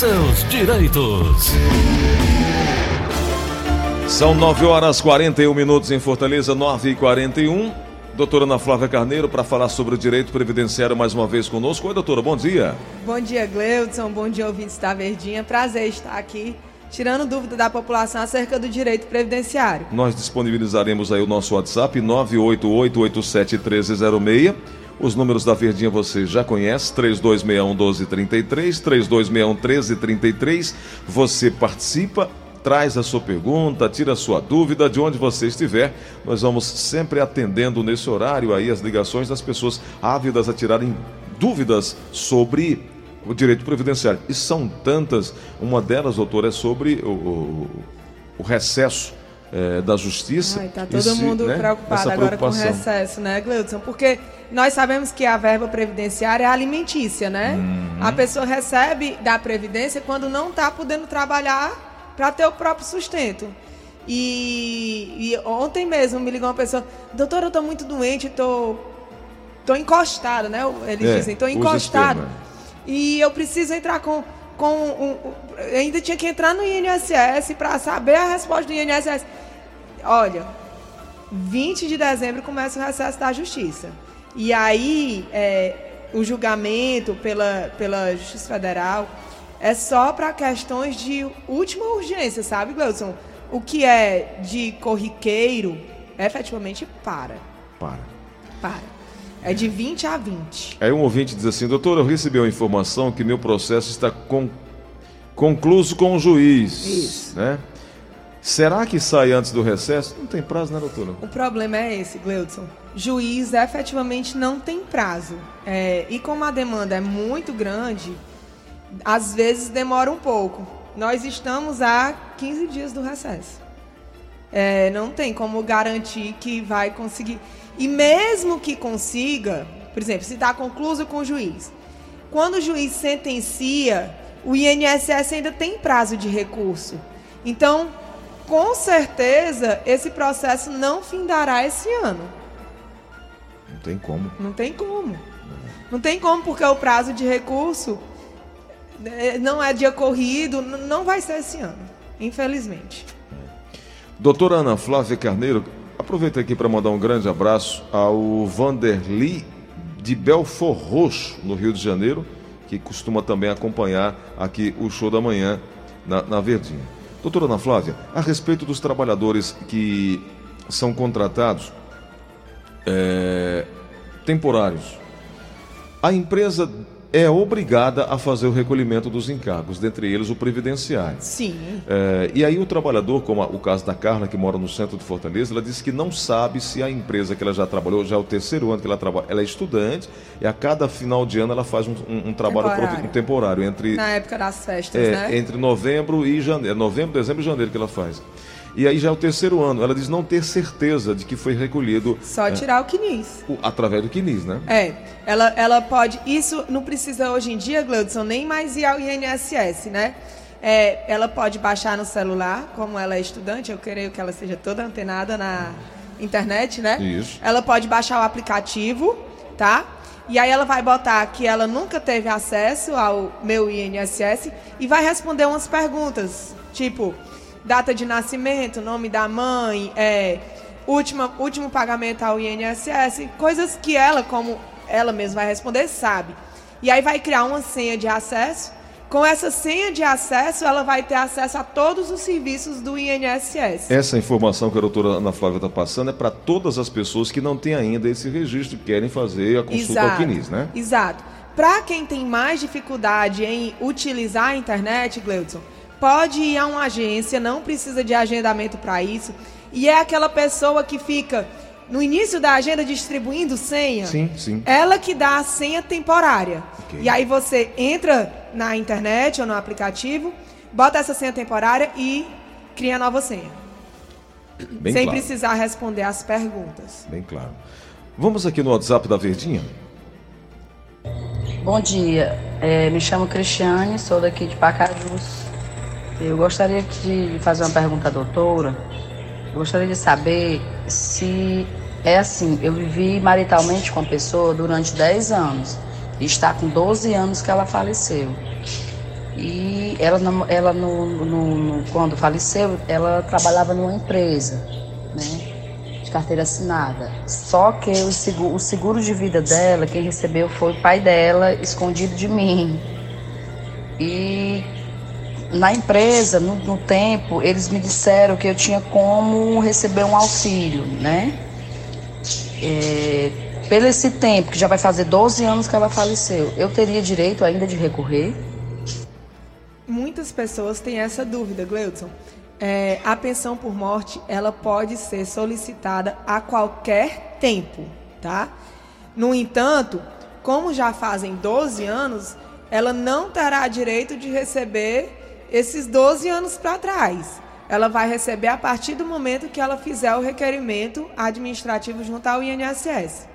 seus direitos. São 9 horas 41 minutos em Fortaleza, 9 e 41 Doutora Ana Flávia Carneiro, para falar sobre o direito previdenciário mais uma vez conosco. Oi, doutora, bom dia. Bom dia, Gleudson. Bom dia, ouvintes da Verdinha. Prazer estar aqui tirando dúvida da população acerca do direito previdenciário. Nós disponibilizaremos aí o nosso WhatsApp 988871306. Os números da Verdinha você já conhece, 3261 1233, 3261 1333. Você participa traz a sua pergunta, tira a sua dúvida de onde você estiver. Nós vamos sempre atendendo nesse horário aí as ligações das pessoas ávidas a tirarem dúvidas sobre o direito previdenciário. E são tantas, uma delas, doutor, é sobre o, o, o recesso é, da justiça. Está todo se, mundo né, preocupado agora com o recesso, né, Gleudson? Porque nós sabemos que a verba previdenciária é alimentícia, né? Uhum. A pessoa recebe da Previdência quando não está podendo trabalhar para ter o próprio sustento. E, e, ontem mesmo me ligou uma pessoa, doutor, eu tô muito doente, tô, tô encostado, né? Eles é, dizem, tô encostado. E eu preciso entrar com. com um, ainda tinha que entrar no INSS para saber a resposta do INSS. Olha, 20 de dezembro começa o recesso da justiça. E aí, é, o julgamento pela, pela Justiça Federal é só para questões de última urgência, sabe, Gleudson? O que é de corriqueiro, efetivamente para. Para. Para. É de 20 a 20. Aí um ouvinte diz assim, doutor, eu recebi a informação que meu processo está con... concluso com o juiz. Isso. Né? Será que sai antes do recesso? Não tem prazo, né, doutora? O problema é esse, Gleudson. Juiz efetivamente não tem prazo. É, e como a demanda é muito grande, às vezes demora um pouco. Nós estamos a 15 dias do recesso. É, não tem como garantir que vai conseguir. E mesmo que consiga, por exemplo, se está concluso com o juiz, quando o juiz sentencia, o INSS ainda tem prazo de recurso. Então, com certeza, esse processo não findará esse ano. Não tem como. Não tem como. Não tem como, porque o prazo de recurso é, não é dia corrido, não vai ser esse ano, infelizmente. Doutora Ana Flávia Carneiro, aproveita aqui para mandar um grande abraço ao Vanderly de Belfor Roxo, no Rio de Janeiro, que costuma também acompanhar aqui o show da manhã na, na Verdinha. Doutora Ana Flávia, a respeito dos trabalhadores que são contratados é, temporários, a empresa é obrigada a fazer o recolhimento dos encargos, dentre eles o previdenciário. Sim. É, e aí o trabalhador, como o caso da Carla, que mora no centro de Fortaleza, ela disse que não sabe se a empresa que ela já trabalhou, já é o terceiro ano que ela trabalha, ela é estudante, e a cada final de ano ela faz um, um, um trabalho temporário. Um temporário entre... Na época das festas, é, né? Entre novembro e janeiro, novembro, dezembro e janeiro que ela faz. E aí já é o terceiro ano. Ela diz não ter certeza de que foi recolhido. Só é, tirar o CNIS. O, através do CNIS, né? É. Ela, ela pode. Isso não precisa hoje em dia, Gleudson, nem mais ir ao INSS, né? É, ela pode baixar no celular, como ela é estudante, eu creio que ela seja toda antenada na internet, né? Isso. Ela pode baixar o aplicativo, tá? E aí ela vai botar que ela nunca teve acesso ao meu INSS e vai responder umas perguntas, tipo, data de nascimento, nome da mãe, é, última, último pagamento ao INSS, coisas que ela, como ela mesma vai responder, sabe. E aí vai criar uma senha de acesso. Com essa senha de acesso, ela vai ter acesso a todos os serviços do INSS. Essa informação que a doutora Ana Flávia está passando é para todas as pessoas que não têm ainda esse registro, querem fazer a consulta Exato. ao CNIS, né? Exato. Para quem tem mais dificuldade em utilizar a internet, Gleudson, pode ir a uma agência, não precisa de agendamento para isso. E é aquela pessoa que fica no início da agenda distribuindo senha. Sim, sim. Ela que dá a senha temporária. Okay. E aí você entra na internet ou no aplicativo, bota essa senha temporária e cria a nova senha. Bem sem claro. precisar responder as perguntas. Bem claro. Vamos aqui no WhatsApp da Verdinha. Bom dia, é, me chamo Cristiane, sou daqui de Pacajus. Eu gostaria de fazer uma pergunta à doutora. Eu gostaria de saber se é assim, eu vivi maritalmente com a pessoa durante 10 anos. E está com 12 anos que ela faleceu. E ela, ela no, no, no, quando faleceu, ela trabalhava numa empresa, né? De carteira assinada. Só que o seguro, o seguro de vida dela, quem recebeu foi o pai dela, escondido de mim. E na empresa, no, no, tempo, eles me disseram que eu tinha como receber um auxílio, né? É, pelo esse tempo, que já vai fazer 12 anos que ela faleceu, eu teria direito ainda de recorrer? Muitas pessoas têm essa dúvida, Gleudson. É, a pensão por morte, ela pode ser solicitada a qualquer tempo, tá? No entanto, como já fazem 12 anos, ela não terá direito de receber esses 12 anos para trás. Ela vai receber a partir do momento que ela fizer o requerimento administrativo junto ao INSS.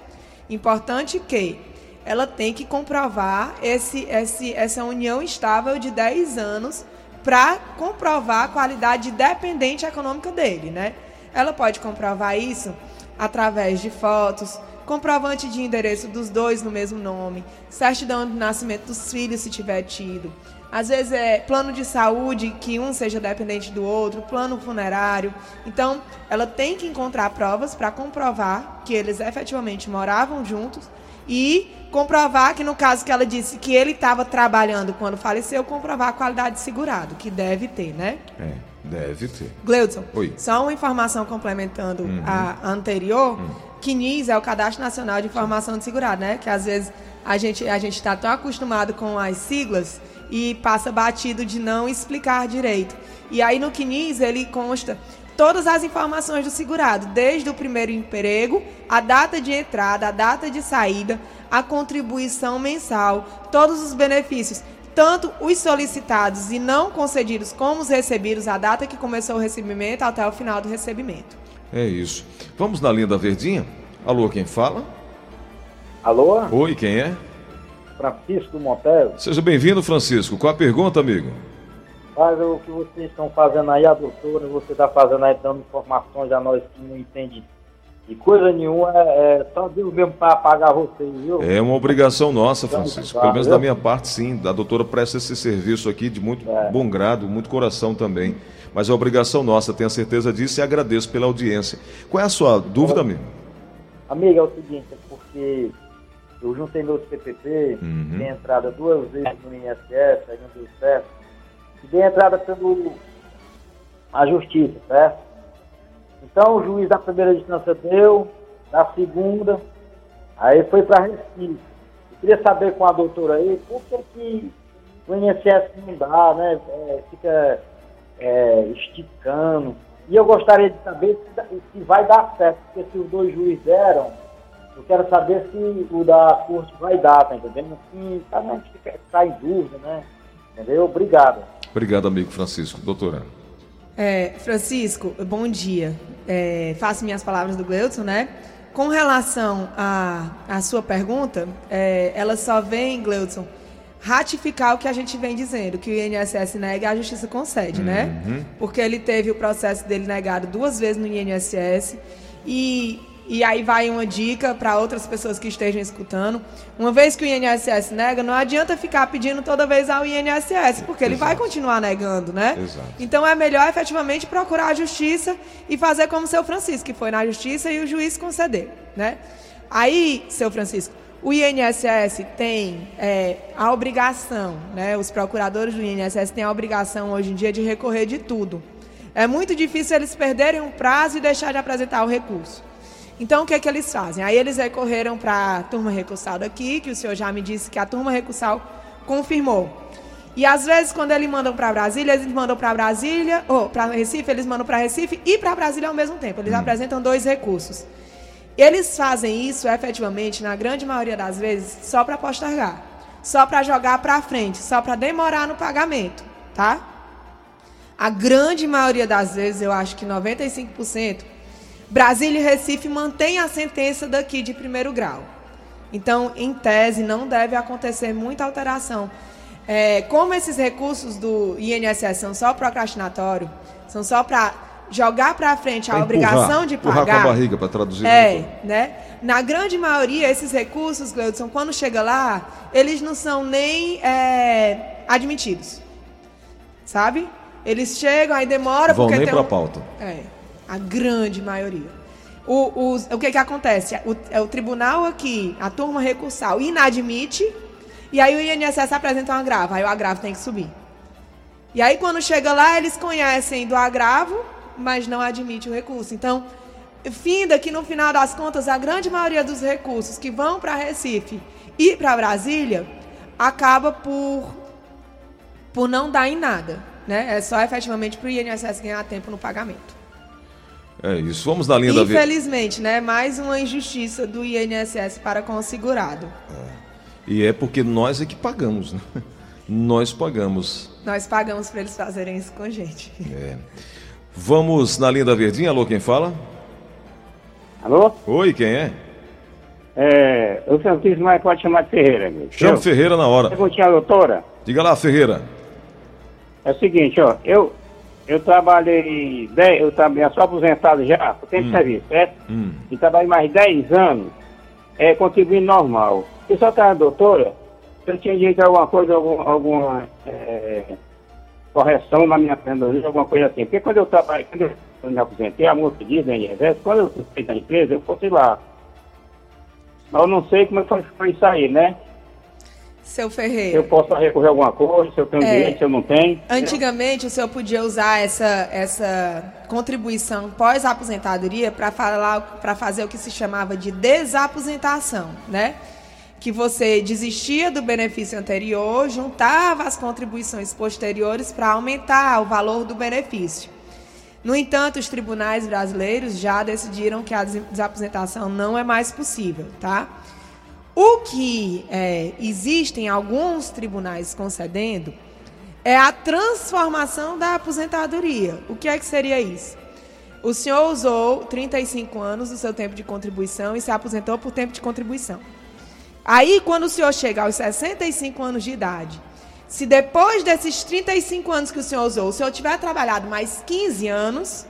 Importante que ela tem que comprovar esse, esse, essa união estável de 10 anos para comprovar a qualidade dependente econômica dele, né? Ela pode comprovar isso através de fotos, comprovante de endereço dos dois no mesmo nome, certidão de nascimento dos filhos se tiver tido, às vezes é plano de saúde que um seja dependente do outro, plano funerário. Então, ela tem que encontrar provas para comprovar que eles efetivamente moravam juntos e comprovar que no caso que ela disse que ele estava trabalhando quando faleceu, comprovar a qualidade de segurado, que deve ter, né? É, deve ter. Gleudson, Oi. só uma informação complementando uhum. a anterior, uhum. CNIS é o Cadastro Nacional de Informação de Segurado, né? Que às vezes a gente a gente está tão acostumado com as siglas e passa batido de não explicar direito. E aí no CNIS ele consta todas as informações do segurado, desde o primeiro emprego, a data de entrada, a data de saída, a contribuição mensal, todos os benefícios, tanto os solicitados e não concedidos como os recebidos, a data que começou o recebimento até o final do recebimento. É isso. Vamos na linha da Verdinha? Alô, quem fala? Alô? Oi, quem é? Francisco Monteiro. Seja bem-vindo, Francisco. Qual a pergunta, amigo? Faz o que vocês estão fazendo aí, a doutora, você está fazendo aí, dando informações a nós que não entende de coisa nenhuma, é, é só Deus mesmo para pagar vocês, viu? É uma obrigação nossa, Francisco. Pelo menos da minha parte, sim. A doutora presta esse serviço aqui de muito é. bom grado, muito coração também. Mas é obrigação nossa, tenho certeza disso e agradeço pela audiência. Qual é a sua dúvida, amigo? Amiga, é o seguinte, é porque eu juntei meus PPP, uhum. dei entrada duas vezes no INSS, aí não deu certo. E dei entrada pelo a justiça, certo? Então o juiz da primeira instância deu, da segunda, aí foi para Recife. Eu queria saber com a doutora aí, por que, que o INSS não dá, né? É, fica é, esticando. E eu gostaria de saber se, se vai dar certo, porque se os dois juízes deram, eu quero saber se o da corte vai dar, tá entendendo? Assim, tá, né? a gente fica, tá em dúvida, né? Entendeu? Obrigado. Obrigado, amigo Francisco. Doutora. É, Francisco, bom dia. É, faço minhas palavras do Gleudson, né? Com relação à a, a, sua pergunta, é, ela só vem, Gleudson, ratificar o que a gente vem dizendo, que o INSS nega, a justiça concede, né? uhum. né? Porque ele teve o processo dele negado duas vezes no INSS e e aí vai uma dica para outras pessoas que estejam escutando. Uma vez que o INSS nega, não adianta ficar pedindo toda vez ao INSS, porque ele Exato. vai continuar negando, né? Exato. Então é melhor efetivamente procurar a justiça e fazer como o seu Francisco, que foi na justiça e o juiz conceder, né? Aí, seu Francisco, o INSS tem é, a obrigação, né? Os procuradores do INSS têm a obrigação hoje em dia de recorrer de tudo. É muito difícil eles perderem um prazo e deixar de apresentar o recurso. Então, o que, é que eles fazem? Aí eles recorreram para a turma recursal aqui, que o senhor já me disse que a turma recursal confirmou. E às vezes, quando eles mandam para Brasília, eles mandam para Brasília, ou para Recife, eles mandam para Recife e para Brasília ao mesmo tempo. Eles hum. apresentam dois recursos. Eles fazem isso efetivamente, na grande maioria das vezes, só para postergar, só para jogar para frente, só para demorar no pagamento, tá? A grande maioria das vezes, eu acho que 95%, Brasília e Recife mantêm a sentença daqui de primeiro grau. Então, em tese, não deve acontecer muita alteração. É, como esses recursos do INSS são só procrastinatório, são só para jogar para frente a obrigação de pagar. Com a barriga para traduzir. É, né? Na grande maioria, esses recursos, Gleudson, quando chega lá, eles não são nem é, admitidos. sabe? Eles chegam, aí demora Vão porque nem tem pra um... pauta. É, a grande maioria. O, o, o que que acontece? O, é o tribunal aqui, a turma recursal, inadmite, e aí o INSS apresenta um agravo, aí o agravo tem que subir. E aí quando chega lá, eles conhecem do agravo, mas não admite o recurso. Então, finda que no final das contas, a grande maioria dos recursos que vão para Recife e para Brasília acaba por, por não dar em nada. Né? É só efetivamente para o INSS ganhar tempo no pagamento. É isso. Vamos na linha da Infelizmente, né? Mais uma injustiça do INSS para com o segurado. É. E é porque nós é que pagamos, né? Nós pagamos. Nós pagamos para eles fazerem isso com a gente. É. Vamos na linha da Verdinha. Alô, quem fala? Alô? Oi, quem é? É, o Santíssimo mas pode chamar de Ferreira. Meu. Chama Ferreira na hora. Perguntinha, doutora. Diga lá, Ferreira. É o seguinte, ó, eu, eu trabalhei, dez, eu trabalhei, sou aposentado já, por tempo hum. de serviço, certo? Hum. E trabalhei mais 10 anos, é, contribuindo normal. Eu só estava doutora, eu tinha direito a alguma coisa, algum, alguma é, correção na minha aposentadoria, alguma coisa assim. Porque quando eu trabalhei, quando eu me aposentei, a moça diz, né, quando eu fui da empresa, eu fosse lá. Mas eu não sei como é foi, foi isso aí, né? Seu Ferreira. Eu posso recorrer a alguma coisa, se eu tenho é, direito, se eu não tenho. Antigamente, o senhor podia usar essa, essa contribuição pós-aposentadoria para falar para fazer o que se chamava de desaposentação, né? Que você desistia do benefício anterior, juntava as contribuições posteriores para aumentar o valor do benefício. No entanto, os tribunais brasileiros já decidiram que a desaposentação não é mais possível, tá? O que é, existem alguns tribunais concedendo é a transformação da aposentadoria. O que é que seria isso? O senhor usou 35 anos do seu tempo de contribuição e se aposentou por tempo de contribuição. Aí, quando o senhor chega aos 65 anos de idade, se depois desses 35 anos que o senhor usou, o senhor tiver trabalhado mais 15 anos,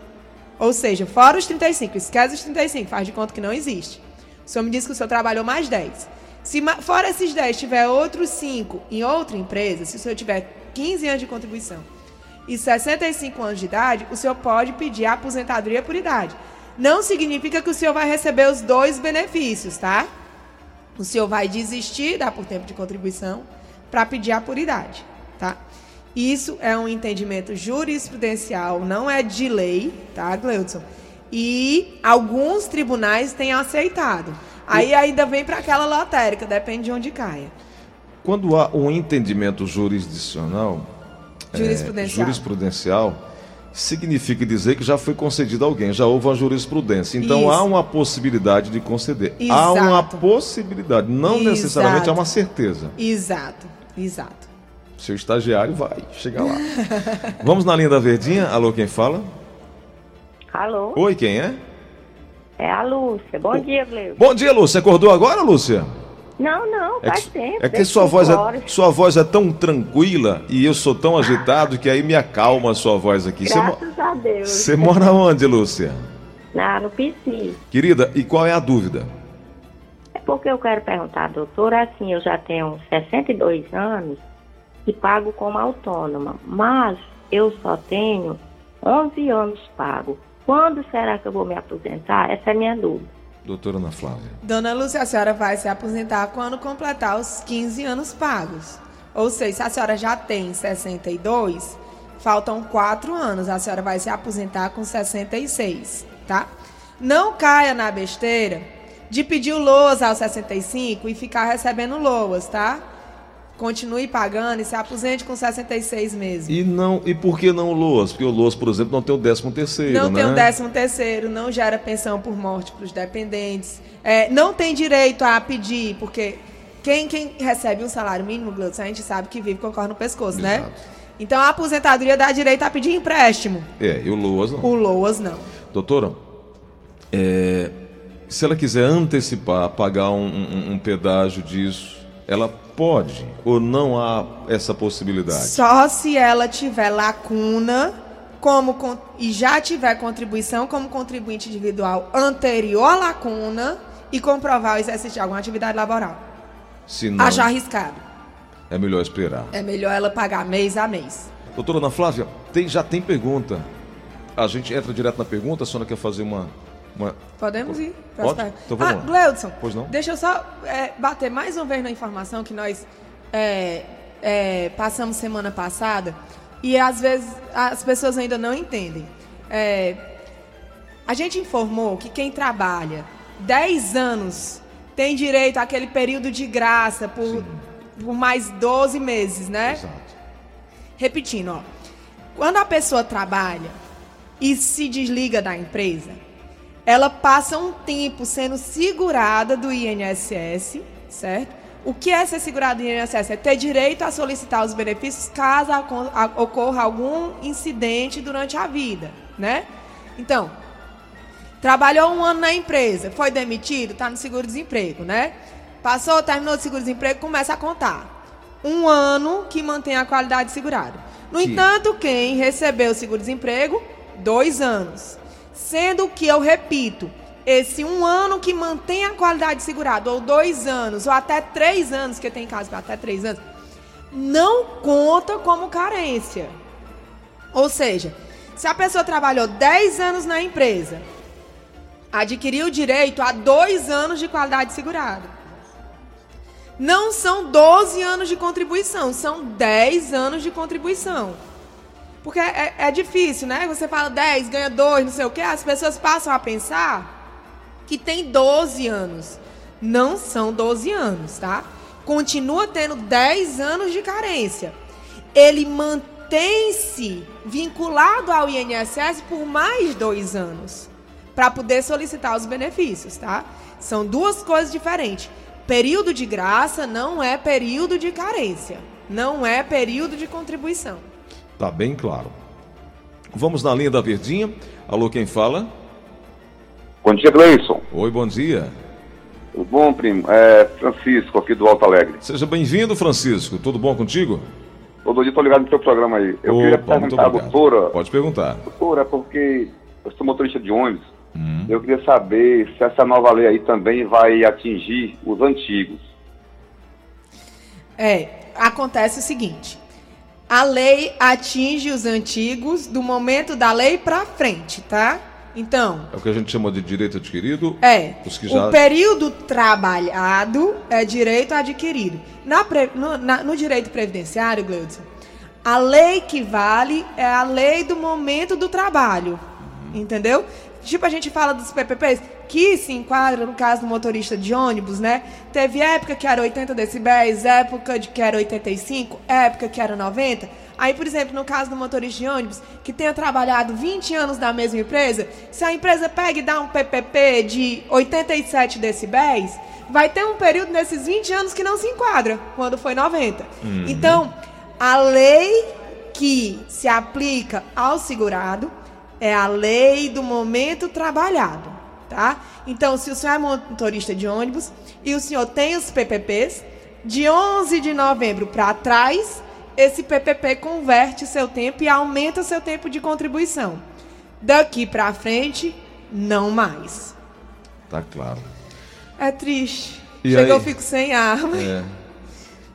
ou seja, fora os 35, esquece os 35, faz de conta que não existe. O senhor me disse que o senhor trabalhou mais 10. Se fora esses 10 tiver outros 5 em outra empresa, se o senhor tiver 15 anos de contribuição e 65 anos de idade, o senhor pode pedir aposentadoria por idade. Não significa que o senhor vai receber os dois benefícios, tá? O senhor vai desistir da por tempo de contribuição para pedir a por idade, tá? Isso é um entendimento jurisprudencial, não é de lei, tá, Gleudson? E alguns tribunais têm aceitado. Aí ainda vem para aquela lotérica, depende de onde caia. Quando há um entendimento jurisdicional, jurisprudencial. É, jurisprudencial, significa dizer que já foi concedido a alguém, já houve uma jurisprudência. Então Isso. há uma possibilidade de conceder. Exato. Há uma possibilidade, não Exato. necessariamente há uma certeza. Exato, exato. Seu estagiário vai chegar lá. Vamos na linha da Verdinha. Alô, quem fala? Alô. Oi, quem é? É a Lúcia. Bom dia, Gleuco. Bom dia, Lúcia. Acordou agora, Lúcia? Não, não, é faz que, tempo. É que sua voz é, sua voz é tão tranquila e eu sou tão agitado que aí me acalma a sua voz aqui. Graças a Deus. Você mora onde, Lúcia? Na, no PC. Querida, e qual é a dúvida? É porque eu quero perguntar, doutora, assim, eu já tenho 62 anos e pago como autônoma, mas eu só tenho 11 anos pago. Quando será que eu vou me aposentar? Essa é a minha dúvida. Doutora Ana Flávia. Dona Lúcia, a senhora vai se aposentar quando completar os 15 anos pagos. Ou seja, se a senhora já tem 62, faltam 4 anos. A senhora vai se aposentar com 66, tá? Não caia na besteira de pedir o LOAS aos 65 e ficar recebendo LOAS, tá? Continue pagando e se aposente com 66 meses. E não e por que não o LOAS? Porque o LOAS, por exemplo, não tem o 13 terceiro, Não né? tem o 13 terceiro, não gera pensão por morte para os dependentes. É, não tem direito a pedir, porque quem, quem recebe um salário mínimo, Glutz, a gente sabe que vive com o corno no pescoço, né? Exato. né? Então a aposentadoria dá direito a pedir empréstimo. É, e o LOAS não. O LOAS não. Doutora, é, se ela quiser antecipar, pagar um, um, um pedágio disso, ela pode ou não há essa possibilidade? Só se ela tiver lacuna como e já tiver contribuição como contribuinte individual anterior à lacuna e comprovar o exercício de alguma atividade laboral. Se não, Haja arriscado. É melhor esperar. É melhor ela pagar mês a mês. Doutora Ana Flávia, tem, já tem pergunta. A gente entra direto na pergunta, a senhora quer fazer uma. Uma... Podemos ir. Pode? Então ah. Gleudson, pois não? deixa eu só é, bater mais uma vez na informação que nós é, é, passamos semana passada e às vezes as pessoas ainda não entendem. É, a gente informou que quem trabalha 10 anos tem direito àquele período de graça por, por mais 12 meses, né? Exato. Repetindo, ó. Quando a pessoa trabalha e se desliga da empresa, ela passa um tempo sendo segurada do INSS, certo? O que é ser segurado do INSS? É ter direito a solicitar os benefícios caso ocorra algum incidente durante a vida, né? Então, trabalhou um ano na empresa, foi demitido, está no seguro-desemprego, né? Passou, terminou o seguro-desemprego, começa a contar. Um ano que mantém a qualidade segurada. No Sim. entanto, quem recebeu o seguro-desemprego, dois anos. Sendo que, eu repito, esse um ano que mantém a qualidade segurada, ou dois anos, ou até três anos, que tem casos até três anos, não conta como carência. Ou seja, se a pessoa trabalhou 10 anos na empresa, adquiriu o direito a dois anos de qualidade segurada. Não são 12 anos de contribuição, são 10 anos de contribuição. Porque é, é, difícil, né? Você fala 10, ganha 2, não sei o quê. As pessoas passam a pensar que tem 12 anos. Não são 12 anos, tá? Continua tendo 10 anos de carência. Ele mantém-se vinculado ao INSS por mais dois anos para poder solicitar os benefícios, tá? São duas coisas diferentes. Período de graça não é período de carência, não é período de contribuição. Tá bem claro. Vamos na linha da Verdinha. Alô, quem fala? Bom dia, Gleison. Oi, bom dia. Tudo bom, primo? É Francisco, aqui do Alto Alegre. Seja bem-vindo, Francisco. Tudo bom contigo? Todo dia estou ligado no seu programa aí. Eu Opa, queria perguntar à doutora. Pode perguntar. Doutora, é porque eu sou motorista de ônibus Hum. Eu queria saber se essa nova lei aí também vai atingir os antigos. É, acontece o seguinte: a lei atinge os antigos do momento da lei para frente, tá? Então. É o que a gente chama de direito adquirido? É. Já... O período trabalhado é direito adquirido. Na, no, na, no direito previdenciário, Gleudson, a lei que vale é a lei do momento do trabalho. Uhum. Entendeu? Tipo, a gente fala dos PPPs, que se enquadra no caso do motorista de ônibus, né? Teve época que era 80 decibéis, época de que era 85, época que era 90. Aí, por exemplo, no caso do motorista de ônibus, que tenha trabalhado 20 anos na mesma empresa, se a empresa pega e dá um PPP de 87 decibéis, vai ter um período nesses 20 anos que não se enquadra, quando foi 90. Uhum. Então, a lei que se aplica ao segurado é a lei do momento trabalhado, tá? Então, se o senhor é motorista de ônibus e o senhor tem os PPPs, de 11 de novembro para trás, esse PPP converte seu tempo e aumenta seu tempo de contribuição. Daqui para frente, não mais. Tá claro. É triste. E Chega, aí? eu fico sem arma. É.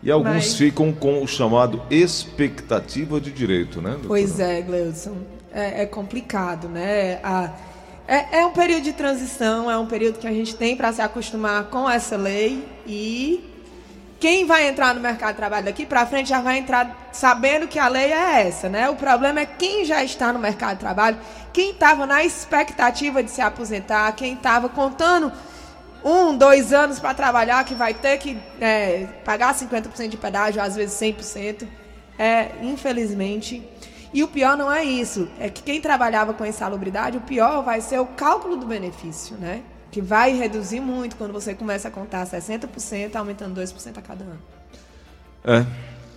E alguns Mas... ficam com o chamado expectativa de direito, né? Doutora? Pois é, Gleudson é, é complicado, né? A, é, é, um período de transição, é um período que a gente tem para se acostumar com essa lei e quem vai entrar no mercado de trabalho daqui para frente já vai entrar sabendo que a lei é essa, né? O problema é quem já está no mercado de trabalho, quem estava na expectativa de se aposentar, quem estava contando um, dois anos para trabalhar, que vai ter que é, pagar 50% de pedágio, às vezes 100%. É, infelizmente, e o pior não é isso, é que quem trabalhava com insalubridade, o pior vai ser o cálculo do benefício, né? Que vai reduzir muito quando você começa a contar 60%, aumentando 2% a cada ano. É,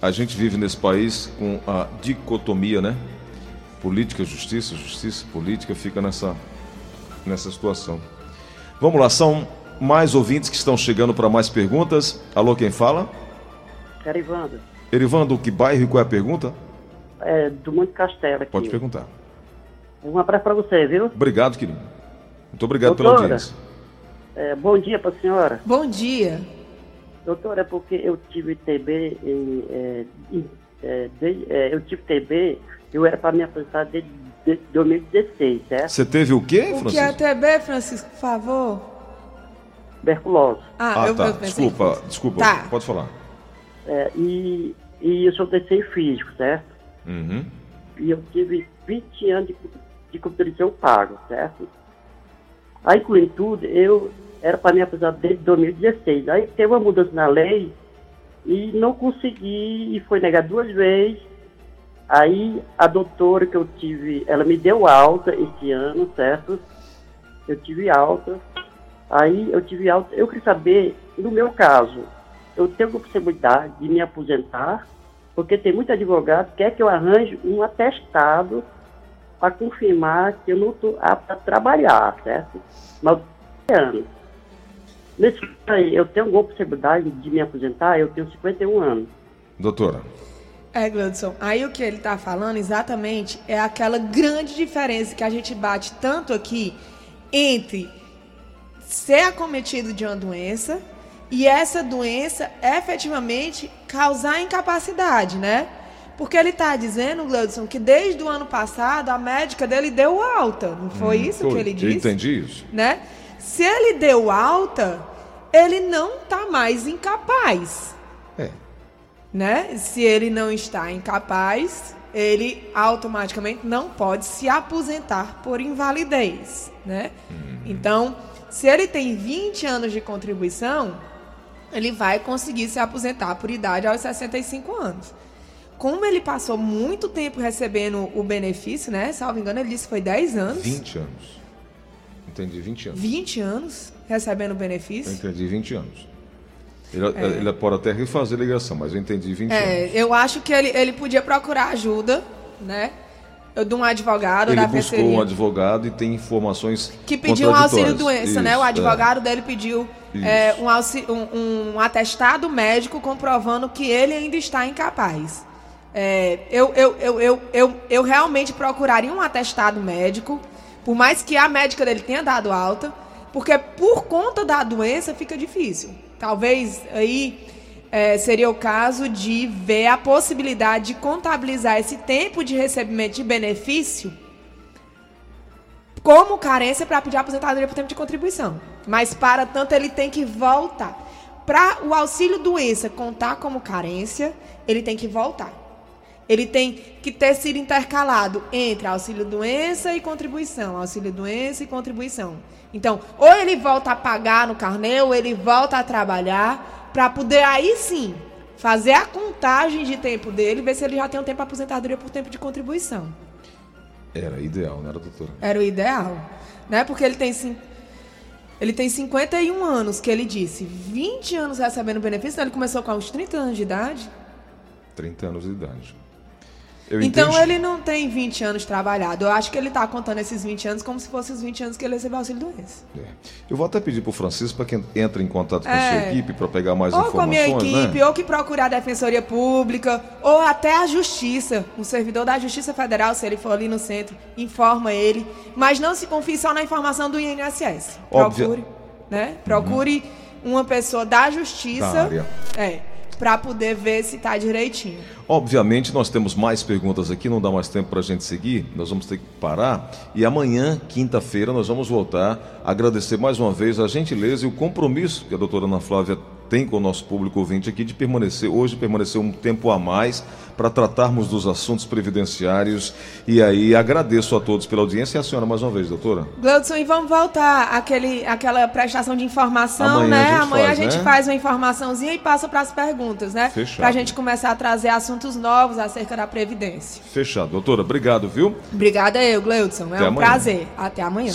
a gente vive nesse país com a dicotomia, né? Política, justiça, justiça, política, fica nessa, nessa situação. Vamos lá, são mais ouvintes que estão chegando para mais perguntas. Alô, quem fala? Erivando. Erivando, que bairro e qual é a pergunta? É, do Monte Castelo aqui. Pode perguntar. Um abraço para você, viu? Obrigado, querido. Muito obrigado Doutora, pela audiência. É, bom dia para a senhora. Bom dia. Doutora, é porque eu tive TB e, é, é, de, é, eu tive TB, eu era para me aposentar desde de 2016, certo? Você teve o quê, Francisco? O que é TB, Francisco, por favor? Tuberculose. Ah, ah eu, tá. Eu desculpa, desculpa, tá. pode falar. É, e, e eu sou desenho físico, certo? Uhum. E eu tive 20 anos de, de contribuição pago, certo? Aí, incluindo tudo, eu era para me aposentar desde 2016. Aí teve uma mudança na lei e não consegui, e foi negado duas vezes. Aí a doutora que eu tive, ela me deu alta esse ano, certo? Eu tive alta. Aí eu tive alta. Eu queria saber, no meu caso, eu tenho a possibilidade de me aposentar, porque tem muito advogado que quer que eu arranje um atestado para confirmar que eu não estou apto a trabalhar, certo? Mas anos. Nesse aí, eu tenho alguma possibilidade de me aposentar? Eu tenho 51 anos. Doutora. É, Gladson, aí o que ele está falando exatamente é aquela grande diferença que a gente bate tanto aqui entre ser acometido de uma doença e essa doença efetivamente causar incapacidade, né? Porque ele está dizendo, Gladson, que desde o ano passado a médica dele deu alta. Não foi hum, isso foi. que ele disse? Eu entendi isso. Né? Se ele deu alta, ele não está mais incapaz. É. Né? Se ele não está incapaz, ele automaticamente não pode se aposentar por invalidez, né? Uhum. Então, se ele tem 20 anos de contribuição, ele vai conseguir se aposentar por idade aos 65 anos. Como ele passou muito tempo recebendo o benefício, né? Salvo engano, ele disse que foi 10 anos. 20 anos. Entendi, 20 anos. 20 anos recebendo benefício? Eu entendi, 20 anos. Ele, é. ele pode até refazer a ligação, mas eu entendi 20 é, anos. Eu acho que ele, ele podia procurar ajuda, né? De um advogado ele da buscou um advogado e tem informações Que pediu um auxílio-doença, Isso, né? O advogado é. dele pediu é, um, um, um, atestado médico comprovando que ele ainda está incapaz. É, eu, eu, eu, eu, eu, eu realmente procuraria um atestado médico por mais que a médica dele tenha dado alta, porque por conta da doença fica difícil. Talvez aí é, seria o caso de ver a possibilidade de contabilizar esse tempo de recebimento de benefício como carência para pedir aposentadoria por tempo de contribuição. Mas, para tanto, ele tem que voltar. Para o auxílio doença contar como carência, ele tem que voltar ele tem que ter sido intercalado entre auxílio doença e contribuição, auxílio doença e contribuição. Então, ou ele volta a pagar no carnê, ou ele volta a trabalhar para poder aí sim fazer a contagem de tempo dele, ver se ele já tem um tempo de aposentadoria por tempo de contribuição. Era ideal, não era, doutora? Era o ideal, né? Porque ele tem ele tem 51 anos, que ele disse, 20 anos recebendo benefício, então ele começou com uns 30 anos de idade. 30 anos de idade. Eu então entendi. ele não tem 20 anos trabalhado. Eu acho que ele está contando esses 20 anos como se fossem os 20 anos que ele recebeu auxílio doença. É. Eu vou até pedir para o Francisco para que entre em contato com é. a sua equipe para pegar mais ou informações. Ou com a minha equipe, né? ou que procure a Defensoria Pública, ou até a Justiça. Um servidor da Justiça Federal, se ele for ali no centro, informa ele. Mas não se confie só na informação do INSS. Procure, né? Procure uhum. uma pessoa da Justiça. Da área. É para poder ver se está direitinho. Obviamente, nós temos mais perguntas aqui, não dá mais tempo para a gente seguir, nós vamos ter que parar. E amanhã, quinta-feira, nós vamos voltar agradecer mais uma vez a gentileza e o compromisso que a doutora Ana Flávia tem com o nosso público ouvinte aqui de permanecer, hoje permanecer um tempo a mais para tratarmos dos assuntos previdenciários. E aí agradeço a todos pela audiência e a senhora mais uma vez, doutora. Gleudson, e vamos voltar àquele, àquela prestação de informação, Amanhã né? A Amanhã faz, a gente né? faz uma informaçãozinha e passa para as perguntas, né? Para a gente começar a trazer assuntos novos acerca da Previdência. Fechado. Doutora, obrigado, viu? Obrigada eu, Gleudson. É Até um amanhã. prazer. Até amanhã.